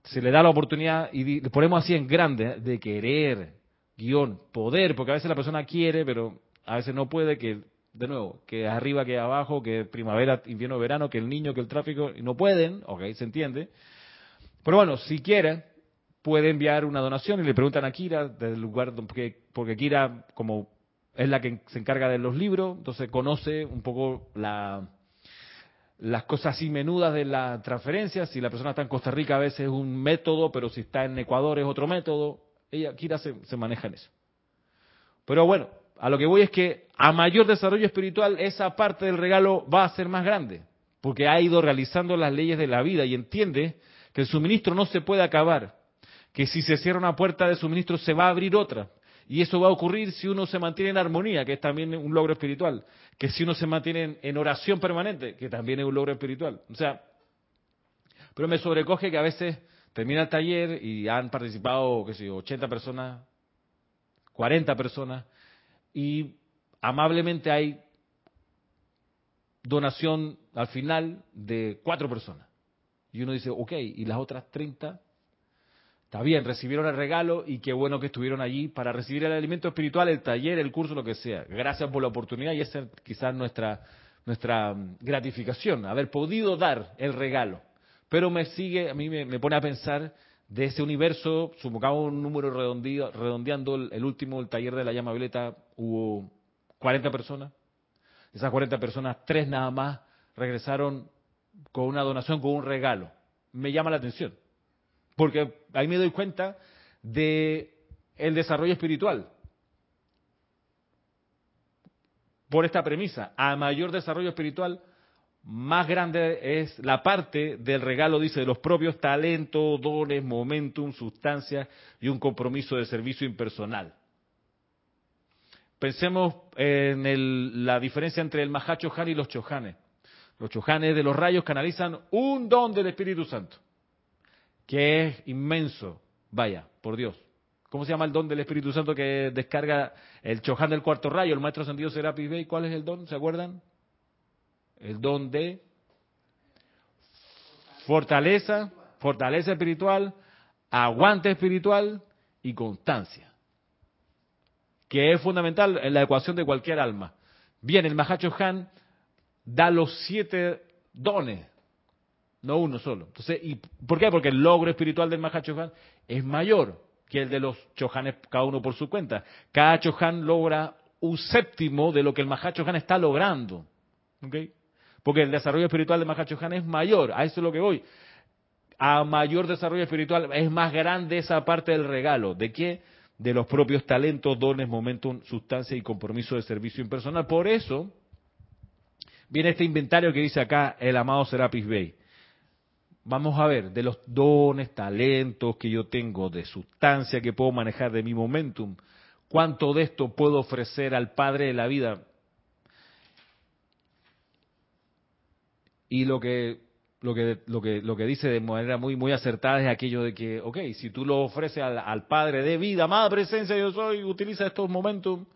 se le da la oportunidad y le ponemos así en grande, de querer, guion, poder, porque a veces la persona quiere, pero a veces no puede, que, de nuevo, que arriba, que abajo, que primavera, invierno, verano, que el niño, que el tráfico, y no pueden, ok, se entiende. Pero bueno, si quiere, puede enviar una donación y le preguntan a Kira, del lugar, porque, porque Kira, como es la que se encarga de los libros, entonces conoce un poco la las cosas así menudas de la transferencia. Si la persona está en Costa Rica a veces es un método, pero si está en Ecuador es otro método. Ella, Kira, se, se maneja en eso. Pero bueno, a lo que voy es que a mayor desarrollo espiritual esa parte del regalo va a ser más grande. porque ha ido realizando las leyes de la vida y entiende que el suministro no se puede acabar, que si se cierra una puerta de suministro se va a abrir otra. Y eso va a ocurrir si uno se mantiene en armonía, que es también un logro espiritual, que si uno se mantiene en oración permanente, que también es un logro espiritual. O sea, pero me sobrecoge que a veces termina el taller y han participado, qué sé 80 personas, 40 personas, y amablemente hay donación al final de cuatro personas. Y uno dice, ok, ¿y las otras 30? Está bien, recibieron el regalo y qué bueno que estuvieron allí para recibir el alimento espiritual, el taller, el curso, lo que sea. Gracias por la oportunidad y esa es quizás nuestra, nuestra mm, gratificación, haber podido dar el regalo. Pero me sigue, a mí me, pone a pensar de ese universo, supongamos un número redondeando el, el último, el taller de la llama violeta, hubo 40 personas. Esas 40 personas, tres nada más regresaron con una donación, con un regalo. Me llama la atención, porque ahí me doy cuenta de el desarrollo espiritual. Por esta premisa, a mayor desarrollo espiritual, más grande es la parte del regalo, dice, de los propios talentos, dones, momentum, sustancias y un compromiso de servicio impersonal. Pensemos en la diferencia entre el Mahacho Han y los Chohanes. Los chojanes de los rayos canalizan un don del Espíritu Santo, que es inmenso. Vaya, por Dios. ¿Cómo se llama el don del Espíritu Santo que descarga el choján del cuarto rayo, el maestro ascendido Serapis Bey? ¿Cuál es el don? ¿Se acuerdan? El don de fortaleza, fortaleza espiritual, aguante espiritual y constancia, que es fundamental en la ecuación de cualquier alma. Bien, el Mahacho Han da los siete dones, no uno solo. Entonces, ¿y por qué? Porque el logro espiritual del Mahachohan es mayor que el de los chohanes, cada uno por su cuenta. Cada chohan logra un séptimo de lo que el Mahachohan está logrando. ¿Okay? Porque el desarrollo espiritual del Mahachohan es mayor, a eso es lo que voy. A mayor desarrollo espiritual es más grande esa parte del regalo. ¿De qué? De los propios talentos, dones, momentum, sustancia y compromiso de servicio impersonal. Por eso, viene este inventario que dice acá el amado Serapis Bey. Vamos a ver, de los dones, talentos que yo tengo, de sustancia que puedo manejar, de mi momentum, cuánto de esto puedo ofrecer al Padre de la vida. Y lo que lo que, lo que, lo que dice de manera muy, muy acertada es aquello de que, ok, si tú lo ofreces al, al Padre de vida, amada presencia, yo soy, utiliza estos momentum,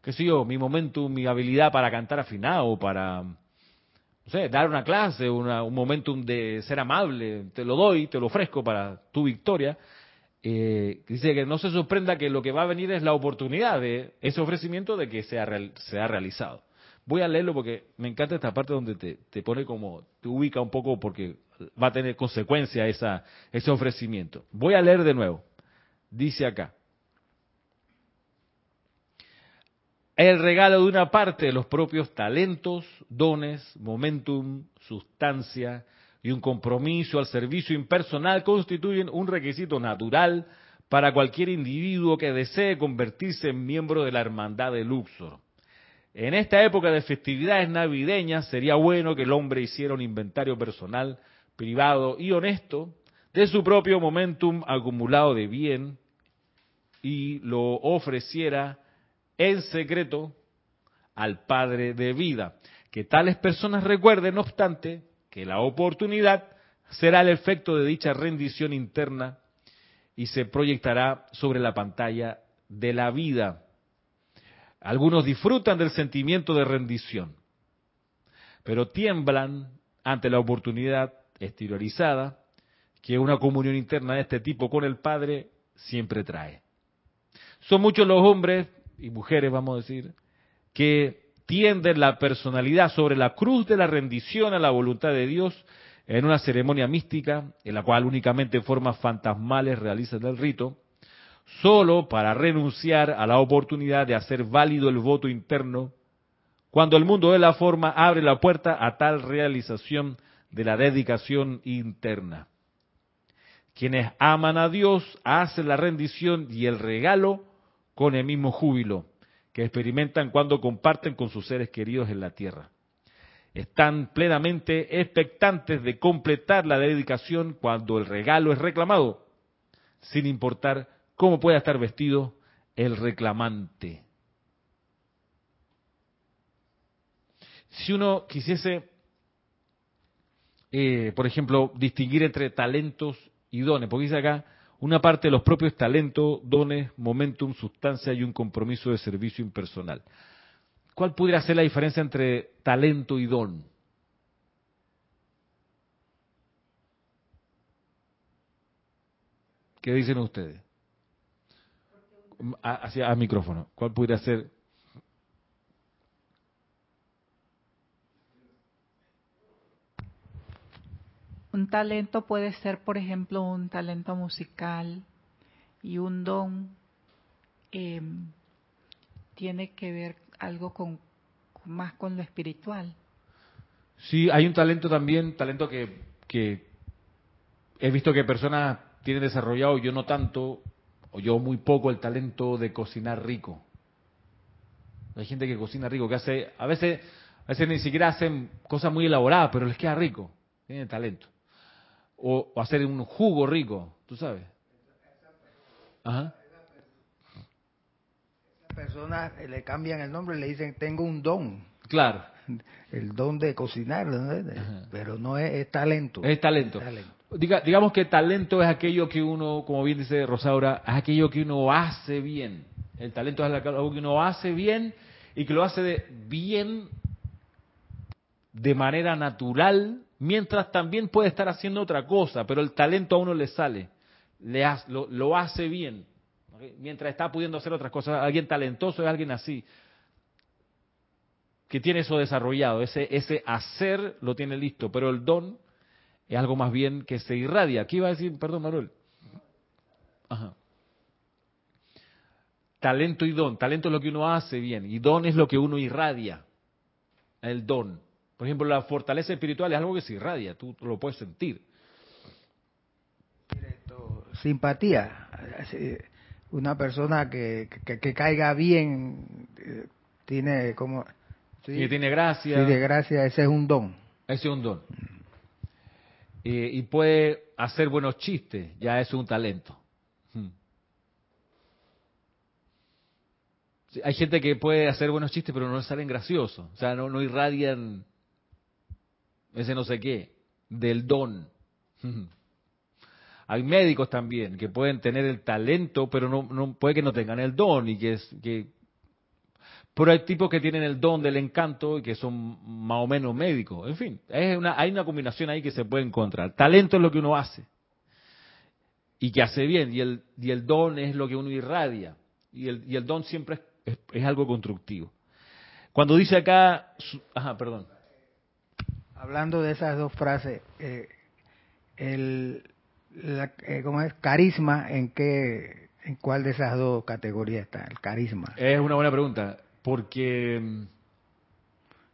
qué sé yo, mi momentum, mi habilidad para cantar afinado, para, dar una clase, un momentum de ser amable, te lo doy, te lo ofrezco para tu victoria. Eh, dice que no se sorprenda que lo que va a venir es la oportunidad de ese ofrecimiento de que sea, sea realizado. Voy a leerlo porque me encanta esta parte donde te, te pone como, te ubica un poco porque va a tener consecuencia esa, ese ofrecimiento. Voy a leer de nuevo. Dice acá, el regalo de una parte de los propios talentos, dones, momentum, sustancia y un compromiso al servicio impersonal constituyen un requisito natural para cualquier individuo que desee convertirse en miembro de la hermandad de Luxor. En esta época de festividades navideñas sería bueno que el hombre hiciera un inventario personal, privado y honesto de su propio momentum acumulado de bien y lo ofreciera en secreto al Padre de vida. Que tales personas recuerden, no obstante, que la oportunidad será el efecto de dicha rendición interna y se proyectará sobre la pantalla de la vida. Algunos disfrutan del sentimiento de rendición, pero tiemblan ante la oportunidad exteriorizada que una comunión interna de este tipo con el Padre siempre trae. Son muchos los hombres y mujeres, vamos a decir, que tienden la personalidad sobre la cruz de la rendición a la voluntad de Dios en una ceremonia mística en la cual únicamente formas fantasmales realizan el rito, solo para renunciar a la oportunidad de hacer válido el voto interno cuando el mundo de la forma abre la puerta a tal realización de la dedicación interna. Quienes aman a Dios hacen la rendición y el regalo con el mismo júbilo que experimentan cuando comparten con sus seres queridos en la tierra. están plenamente expectantes de completar la dedicación cuando el regalo es reclamado, sin importar cómo pueda estar vestido el reclamante. Si uno quisiese, eh, por ejemplo, distinguir entre talentos y dones, porque dice acá, una parte de los propios talentos, dones, momentum, sustancia y un compromiso de servicio impersonal. ¿Cuál pudiera ser la diferencia entre talento y don? ¿Qué dicen ustedes? Hacia el micrófono. ¿Cuál pudiera ser? Un talento puede ser, por ejemplo, un talento musical y un don eh, tiene que ver algo con, más con lo espiritual. Sí, hay un talento también, talento que, que he visto que personas tienen desarrollado, yo no tanto, o yo muy poco, el talento de cocinar rico. Hay gente que cocina rico, que hace, a veces, a veces ni siquiera hacen cosas muy elaboradas, pero les queda rico, tienen talento. O, o hacer un jugo rico, tú sabes. Ajá personas le cambian el nombre y le dicen tengo un don. Claro. El don de cocinar, pero no es, talento. Es talento. digamos que talento es aquello que uno, como bien dice Rosaura, es aquello que uno hace bien. El talento es algo que uno hace bien y que lo hace de bien de manera natural, mientras también puede estar haciendo otra cosa, pero el talento a uno le sale, le lo hace bien mientras está pudiendo hacer otras cosas. Alguien talentoso es alguien así, que tiene eso desarrollado, ese, ese hacer lo tiene listo, pero el don es algo más bien que se irradia. ¿Qué iba a decir? Perdón, Manuel. Ajá. Talento y don. Talento es lo que uno hace bien y don es lo que uno irradia. El don. Por ejemplo, la fortaleza espiritual es algo que se irradia, tú, lo puedes sentir. Simpatía. Una persona que, que, caiga bien eh, tiene como sí, tiene gracia. sí, de gracia ese es un don. Ese es un don. Y puede hacer buenos chistes ya es un talento. Hmm. hay gente que puede hacer buenos chistes pero no salen graciosos o sea no no irradian ese no sé qué del don Hay médicos también que pueden tener el talento, pero no, puede que no tengan el don y que es que pero hay tipos que tienen el don del encanto y que son más o menos médicos. En fin, es una, hay una combinación ahí que se puede encontrar. Talento es lo que uno hace y que hace bien, y el, y el don es lo que uno irradia. Y el, y el don siempre es, algo constructivo. Cuando dice acá, ajá, perdón. Hablando de esas dos frases, eh, el, la, eh, ¿cómo es? Carisma, ¿en qué, en cuál de esas dos categorías está el carisma? Es una buena pregunta, porque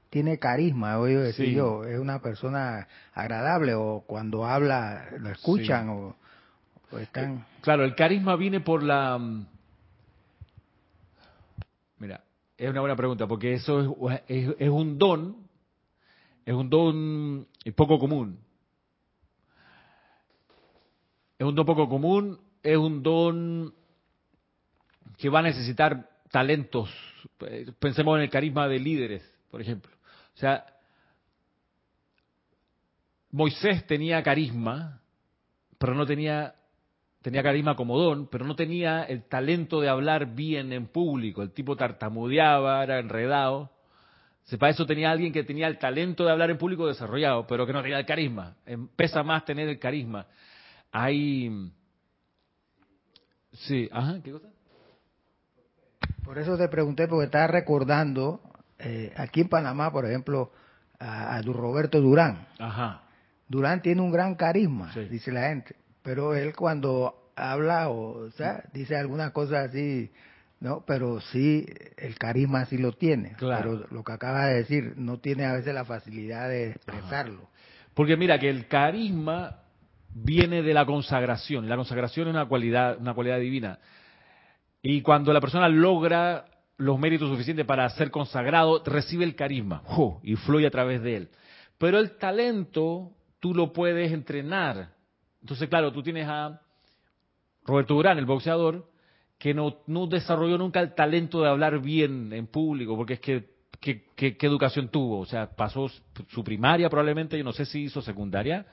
tiene carisma, oigo decir yo, es una persona agradable o cuando habla lo escuchan o, están. Eh, claro, el carisma viene por la. Mm, mira, es una buena pregunta porque eso es, es, es un don, es un don poco común es un don poco común, es un don que va a necesitar talentos. Pensemos en el carisma de líderes, por ejemplo. O sea, Moisés tenía carisma, pero no tenía tenía carisma como don, pero no tenía el talento de hablar bien en público. El tipo tartamudeaba, era enredado. Para eso tenía alguien que tenía el talento de hablar en público desarrollado, pero que no tenía el carisma. Pesa más tener el carisma. Hay... Sí, ajá, ¿qué cosa? Por eso te pregunté, porque estaba recordando, eh, aquí en Panamá, por ejemplo, a, Roberto Durán. Ajá. Durán tiene un gran carisma, dice la gente, pero él cuando habla o, sea, dice algunas cosas así, no, pero sí el carisma sí lo tiene. Claro. Pero lo que acaba de decir, no tiene a veces la facilidad de expresarlo. Porque mira que el carisma viene de la consagración. La consagración es una cualidad, una cualidad divina. Y cuando la persona logra los méritos suficientes para ser consagrado, recibe el carisma y fluye a través de él. Pero el talento tú lo puedes entrenar. Entonces, claro, tú tienes a Roberto Durán, el boxeador, que no, desarrolló nunca el talento de hablar bien en público, porque es que ¿qué, educación tuvo? O sea, pasó su primaria probablemente, yo no sé si hizo secundaria,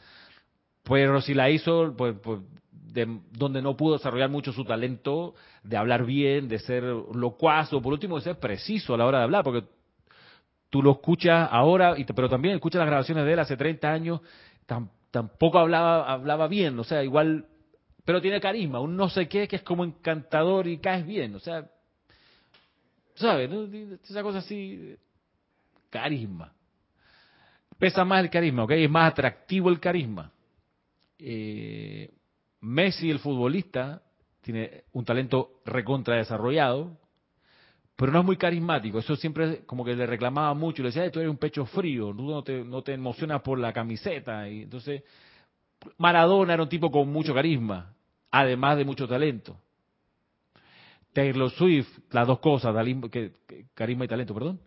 pero si la hizo, pues, pues de, donde no pudo desarrollar mucho su talento de hablar bien, de ser locuaz, o por último de ser preciso a la hora de hablar, porque tú lo escuchas ahora, y pero también escuchas las grabaciones de él hace 30 años, tampoco hablaba, hablaba bien, o sea, igual, pero tiene carisma, un no sé qué que es como encantador y caes bien, o sea, ¿sabes? Esa cosa así, carisma. Pesa más el carisma, ¿ok? Es más atractivo el carisma. Eh, Messi, el futbolista, tiene un talento recontra desarrollado, pero no es muy carismático. Eso siempre como que le reclamaba mucho. Le decía, tú eres un pecho frío, no te, no te emocionas por la camiseta. Y entonces, Maradona era un tipo con mucho carisma, además de mucho talento. Taylor Swift, las dos cosas, carisma y talento, perdón.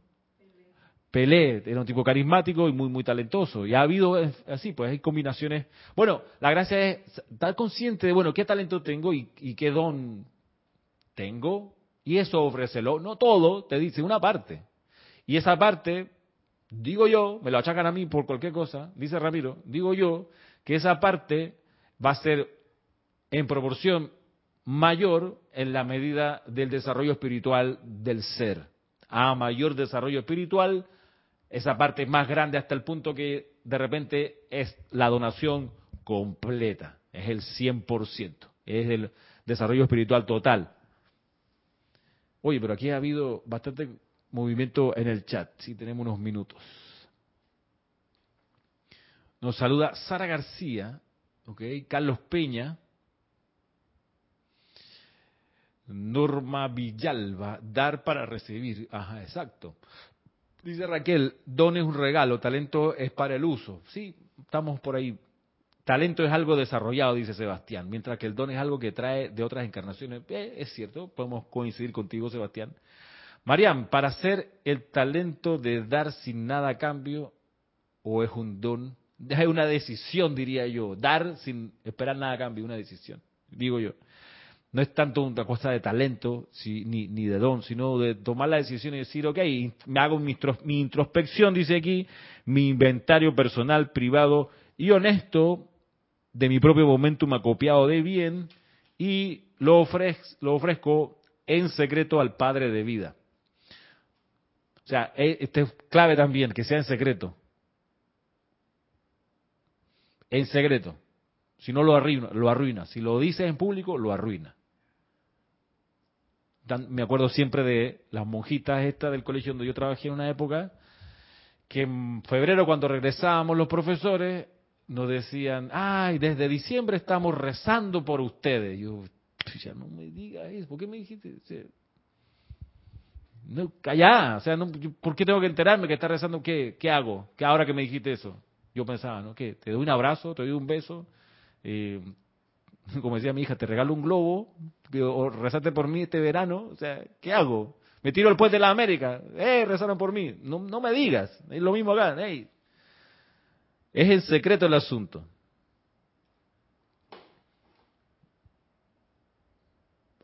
Pelé era un tipo carismático y muy muy talentoso. Y ha habido así, pues hay combinaciones. Bueno, la gracia es estar consciente de, bueno, qué talento tengo y, qué don tengo. Y eso ofrécelo. No todo, te dice una parte. Y esa parte, digo yo, me lo achacan a mí por cualquier cosa, dice Ramiro, digo yo, que esa parte va a ser en proporción mayor en la medida del desarrollo espiritual del ser. A mayor desarrollo espiritual, esa parte más grande hasta el punto que de repente es la donación completa, es el 100%, es el desarrollo espiritual total. Oye, pero aquí ha habido bastante movimiento en el chat, si tenemos unos minutos. Nos saluda Sara García, okay, Carlos Peña, Norma Villalba, dar para recibir. Ajá, exacto. Dice Raquel, don es un regalo, talento es para el uso. Sí, estamos por ahí. Talento es algo desarrollado, dice Sebastián, mientras que el don es algo que trae de otras encarnaciones. Eh, es cierto, podemos coincidir contigo, Sebastián. Mariam, para ser el talento de dar sin nada a cambio, o es un don, es una decisión, diría yo. Dar sin esperar nada a cambio, una decisión, digo yo no es tanto una cosa de talento ni, ni, de don, sino de tomar la decisión y decir, ok, me hago mi, introspección, dice aquí, mi inventario personal, privado y honesto de mi propio momentum acopiado de bien y lo, ofrezco, lo ofrezco en secreto al Padre de vida. O sea, e, este es clave también, que sea en secreto. En secreto. Si no lo arruina, lo arruina. Si lo dices en público, lo arruina me acuerdo siempre de las monjitas estas del colegio donde yo trabajé en una época, que en febrero cuando regresábamos los profesores nos decían, ay, desde diciembre estamos rezando por ustedes. yo, ya no me digas eso, ¿por qué me dijiste? no, callá, o sea, no, ¿por qué tengo que enterarme que está rezando? ¿Qué, qué hago? ¿Qué ahora que me dijiste eso? Yo pensaba, ¿no? ¿Qué? ¿Te doy un abrazo? ¿Te doy un beso? Eh, como decía mi hija, te regalo un globo, o rezate por mí este verano, o sea, ¿qué hago? Me tiro al puente de la América, eh, rezaron por mí, no, no me digas, es lo mismo acá, hey. es el secreto del asunto.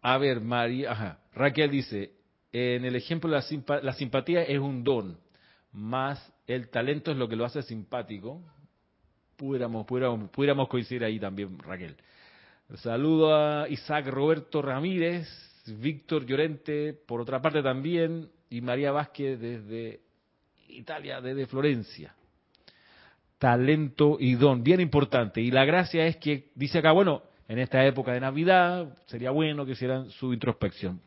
A ver, María, ajá, Raquel dice, en el ejemplo la simpatía es un don, más el talento es lo que lo hace simpático. Pudiéramos, pudiéramos, pudiéramos coincidir ahí también, Raquel. Saludo a Isaac Roberto Ramírez, Víctor Llorente, por otra parte también, y María Vázquez desde Italia, desde Florencia. Talento y don, bien importante. Y la gracia es que dice acá, bueno, en esta época de Navidad sería bueno que hicieran su introspección.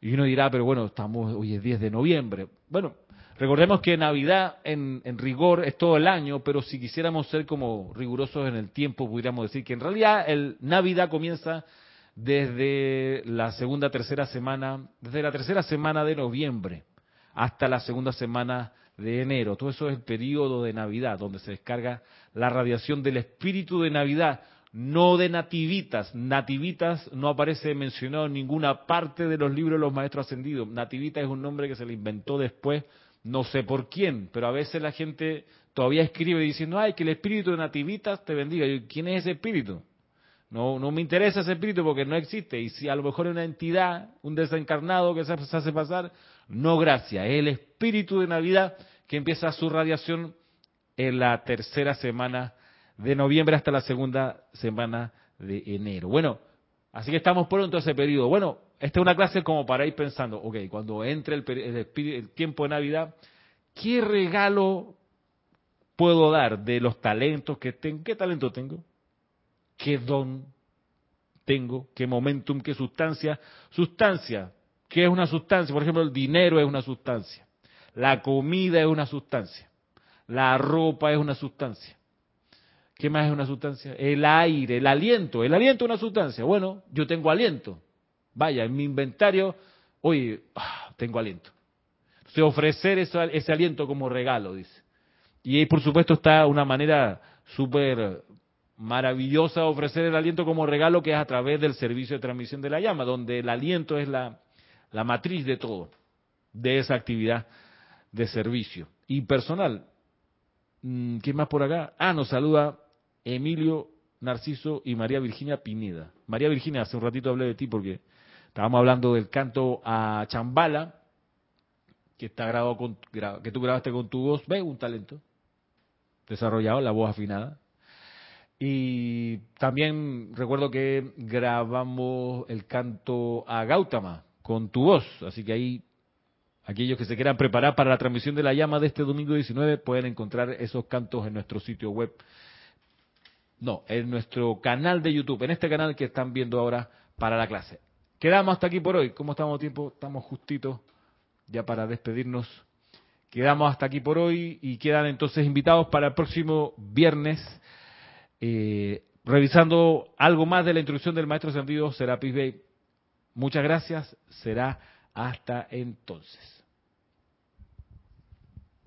Y uno dirá, pero bueno, estamos, hoy es 10 de noviembre. Bueno, Recordemos que Navidad en, rigor es todo el año, pero si quisiéramos ser como rigurosos en el tiempo, pudiéramos decir que en realidad el Navidad comienza desde la segunda, tercera semana, desde la tercera semana de noviembre hasta la segunda semana de enero. Todo eso es el periodo de Navidad, donde se descarga la radiación del espíritu de Navidad, no de nativitas. Nativitas no aparece mencionado en ninguna parte de los libros de los maestros ascendidos. Nativita es un nombre que se le inventó después, no sé por quién, pero a veces la gente todavía escribe diciendo, ay, que el espíritu de nativitas te bendiga. ¿Quién es ese espíritu? No, no me interesa ese espíritu porque no existe. Y si a lo mejor es una entidad, un desencarnado que se hace pasar, no gracias. Es el espíritu de Navidad que empieza su radiación en la tercera semana de noviembre hasta la segunda semana de enero. Bueno, así que estamos pronto a ese periodo. Bueno, esta es una clase como para ir pensando, ok, cuando entre el, el tiempo de Navidad, ¿qué regalo puedo dar de los talentos que tengo? ¿Qué talento tengo? ¿Qué don tengo? ¿Qué momentum? ¿Qué sustancia? Sustancia. ¿Qué es una sustancia? Por ejemplo, el dinero es una sustancia. La comida es una sustancia. La ropa es una sustancia. ¿Qué más es una sustancia? El aire, el aliento. El aliento es una sustancia. Bueno, yo tengo aliento. Vaya, en mi inventario, oye, ah, tengo aliento. Entonces, ofrecer ese aliento como regalo, dice. Y ahí, por supuesto, está una manera súper maravillosa de ofrecer el aliento como regalo, que es a través del servicio de transmisión de la llama, donde el aliento es la, la matriz de todo, de esa actividad de servicio. Y personal, mm, ¿qué más por acá? Ah, nos saluda Emilio Narciso y María Virginia Pineda. María Virginia, hace un ratito hablé de ti porque estábamos hablando del canto a Chambala, que está grabado con, que tú grabaste con tu voz, ve un talento desarrollado, la voz afinada. Y también recuerdo que grabamos el canto a Gautama con tu voz, así que ahí aquellos que se quieran preparar para la transmisión de la llama de este domingo 19 pueden encontrar esos cantos en nuestro sitio web no, en nuestro canal de YouTube, en este canal que están viendo ahora para la clase. Quedamos hasta aquí por hoy. ¿Cómo estamos tiempo? Estamos justitos ya para despedirnos. Quedamos hasta aquí por hoy y quedan entonces invitados para el próximo viernes, eh, revisando algo más de la introducción del maestro Será Serapis Bey. Muchas gracias. Será hasta entonces.